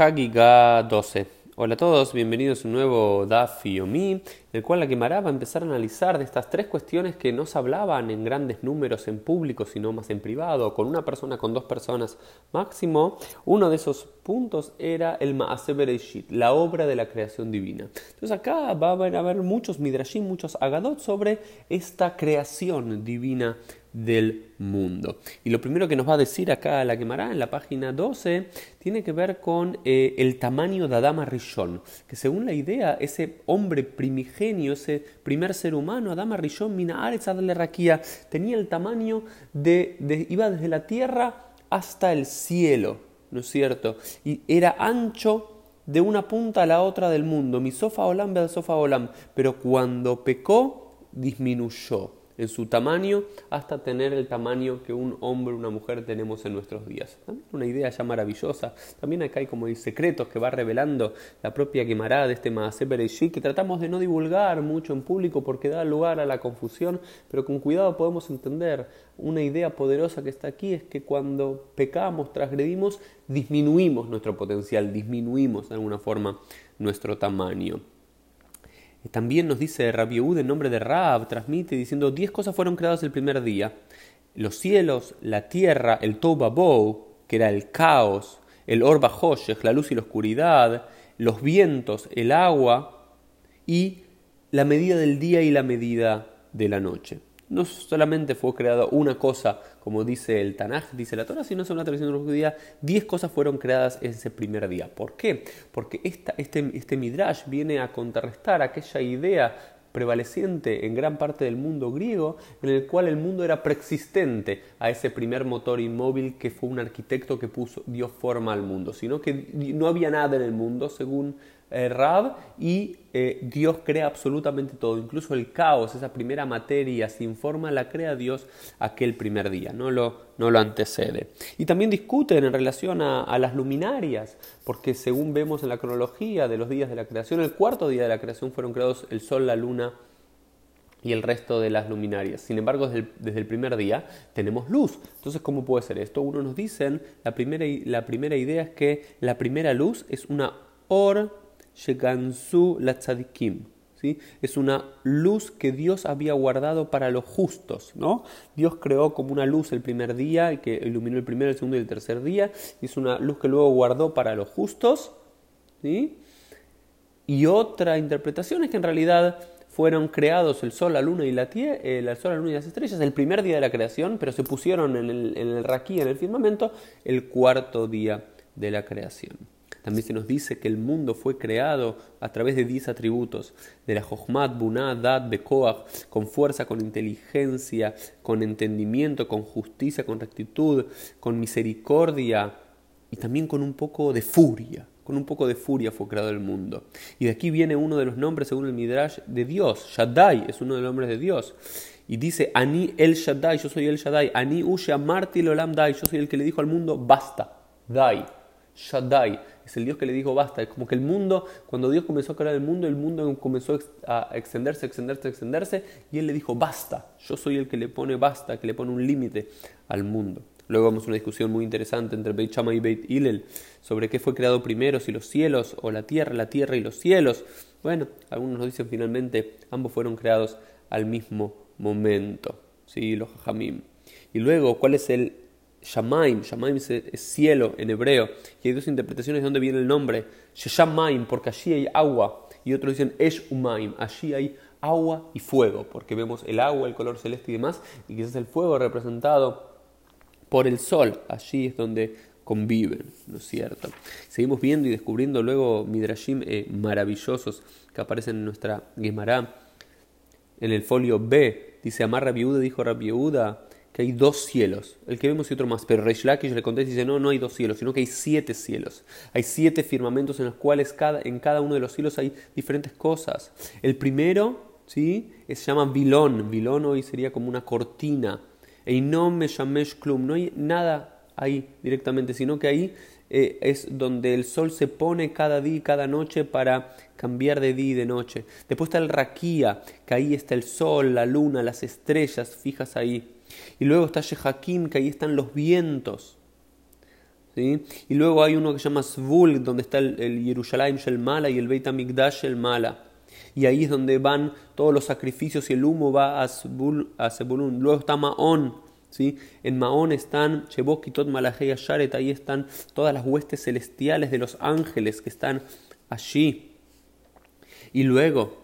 Hagiga 12. Hola a todos, bienvenidos a un nuevo Daf Yomi, el cual la Gemara va a empezar a analizar de estas tres cuestiones que no se hablaban en grandes números en público, sino más en privado, con una persona, con dos personas máximo. Uno de esos puntos era el Maase Bereshit, la obra de la creación divina. Entonces acá va a haber, muchos midrashim, muchos agadot sobre esta creación divina del mundo. Y lo primero que nos va a decir acá la quemará en la página 12 tiene que ver con eh, el tamaño de Adama Rishon, que según la idea, ese hombre primigenio, ese primer ser humano, Adama Rishon, Mina Raquía, tenía el tamaño de, iba desde la tierra hasta el cielo, ¿no es cierto? Y era ancho de una punta a la otra del mundo, mi sofa olam, sofa olam, pero cuando pecó, disminuyó en su tamaño hasta tener el tamaño que un hombre o una mujer tenemos en nuestros días. También una idea ya maravillosa. También acá hay como secretos que va revelando la propia quemará de este Bereshit que tratamos de no divulgar mucho en público porque da lugar a la confusión, pero con cuidado podemos entender una idea poderosa que está aquí es que cuando pecamos, transgredimos, disminuimos nuestro potencial, disminuimos de alguna forma nuestro tamaño. También nos dice Rabbi en nombre de Rab, transmite diciendo, diez cosas fueron creadas el primer día. Los cielos, la tierra, el Tobabou, que era el caos, el Orba Hoshech, la luz y la oscuridad, los vientos, el agua y la medida del día y la medida de la noche no solamente fue creada una cosa, como dice el Tanaj, dice la Torah, sino según la tradición judía, diez cosas fueron creadas ese primer día. ¿Por qué? Porque este, este Midrash viene a contrarrestar aquella idea prevaleciente en gran parte del mundo griego, en el cual el mundo era preexistente a ese primer motor inmóvil que fue un arquitecto que puso, dio forma al mundo, sino que no había nada en el mundo, según eh, Rab y eh, Dios crea absolutamente todo, incluso el caos, esa primera materia sin forma, la crea Dios aquel primer día, no lo, no lo antecede. Y también discuten en relación a, las luminarias, porque según vemos en la cronología de los días de la creación, el cuarto día de la creación fueron creados el sol, la luna, y el resto de las luminarias. Sin embargo, desde el, desde el, primer día tenemos luz. Entonces, ¿cómo puede ser esto? Uno nos dicen, la primera, la primera idea es que la primera luz es una or la tzadikim. ¿Sí? Es una luz que Dios había guardado para los justos. ¿no? Dios creó como una luz el primer día, que iluminó el primer, el segundo y el tercer día. Es una luz que luego guardó para los justos. ¿sí? Y otra interpretación es que en realidad fueron creados el sol, la luna y la tierra, el sol, la luna y las estrellas el primer día de la creación, pero se pusieron en el raquí, en el firmamento, el cuarto día de la creación. También se nos dice que el mundo fue creado a través de 10 atributos, de la Jochmat, Bunah, Dad, Bekoach, con fuerza, con inteligencia, con entendimiento, con justicia, con rectitud, con misericordia y también con un poco de furia. Con un poco de furia fue creado el mundo. Y de aquí viene uno de los nombres, según el Midrash, de Dios. Shaddai es uno de los nombres de Dios. Y dice, Ani el Shaddai, yo soy el Shaddai. Ani Usha Marti Olam Dai, yo soy el que le dijo al mundo, basta, Dai. Shaddai, es el Dios que le dijo basta. Es como que el mundo, cuando Dios comenzó a crear el mundo, el mundo comenzó a extenderse, extenderse, extenderse, y Él le dijo basta. Yo soy el que le pone basta, que le pone un límite al mundo. Luego vamos a una discusión muy interesante entre Beit Shammai y Beit Hillel sobre qué fue creado primero, si los cielos o la tierra, la tierra y los cielos. Bueno, algunos nos dicen finalmente ambos fueron creados al mismo momento, ¿sí? los Jajamim. Y luego, ¿cuál es el Shamaim, Shamaim es, cielo en hebreo, y hay dos interpretaciones de dónde viene el nombre. Shamaim, porque allí hay agua, y otros dicen Esh Umaim, allí hay agua y fuego, porque vemos el agua, el color celeste y demás, y quizás el fuego representado por el sol, allí es donde conviven, ¿no es cierto? Seguimos viendo y descubriendo luego midrashim eh, maravillosos que aparecen en nuestra Gemara. En el folio B dice Amar Rabiuda, dijo Rabiuda, que hay dos cielos, el que vemos y otro más, pero Reish Lakish le contesta y dice, no, no hay dos cielos, sino que hay siete cielos, hay siete firmamentos en los cuales cada, en cada uno de los cielos hay diferentes cosas. El primero, ¿sí? se llama Vilón, Vilón hoy sería como una cortina, no me Klum, no hay nada ahí directamente, sino que ahí eh, es donde el sol se pone cada día y cada noche para cambiar de día y de noche. Después está el Raquía, que ahí está el sol, la luna, las estrellas fijas ahí. Y luego está Shehakim, que ahí están los vientos. ¿sí? Y luego hay uno que se llama Svul, donde está el, el Yerushalayim Shel Mala y el Beit HaMikdash Shel Mala. Y ahí es donde van todos los sacrificios y el humo va a, Zebul, a Zebulun. Luego está Maón, ¿sí? En Maón están Shebok y Tot Malachei Sharet, ahí están todas las huestes celestiales de los ángeles que están allí. Y luego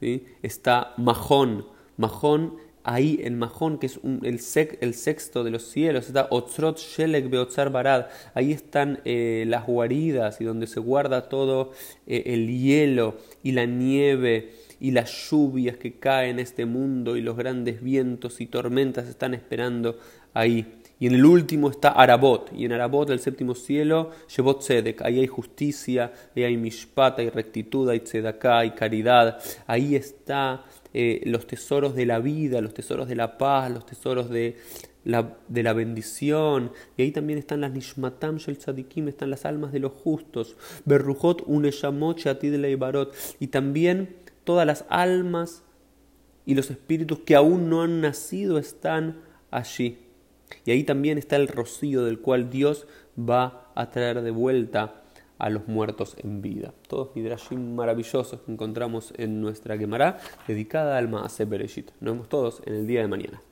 ¿sí? está Mahón. Mahón ahí en Mahón, que es el, el, sexto de los cielos, está Otzrot Shelek Beotzar Barad, ahí están eh, las guaridas y donde se guarda todo eh, el hielo y la nieve y las lluvias que caen en este mundo y los grandes vientos y tormentas están esperando ahí. Y en el último está Arabot, y en Arabot, el séptimo cielo, Shebot Tzedek, ahí hay justicia, ahí hay mishpat, hay rectitud, hay tzedaká, hay caridad, ahí está eh, los tesoros de la vida, los tesoros de la paz, los tesoros de la, de la bendición, y ahí también están las nishmatam shel tzadikim, están las almas de los justos, berrujot uneshamot shatid leibarot, y también todas las almas y los espíritus que aún no han nacido están allí. Y ahí también está el rocío del cual Dios va a traer de vuelta a los muertos en vida. Todos midrashim maravillosos que encontramos en nuestra Gemara dedicada al Maase Bereshit. Nos vemos todos en el día de mañana.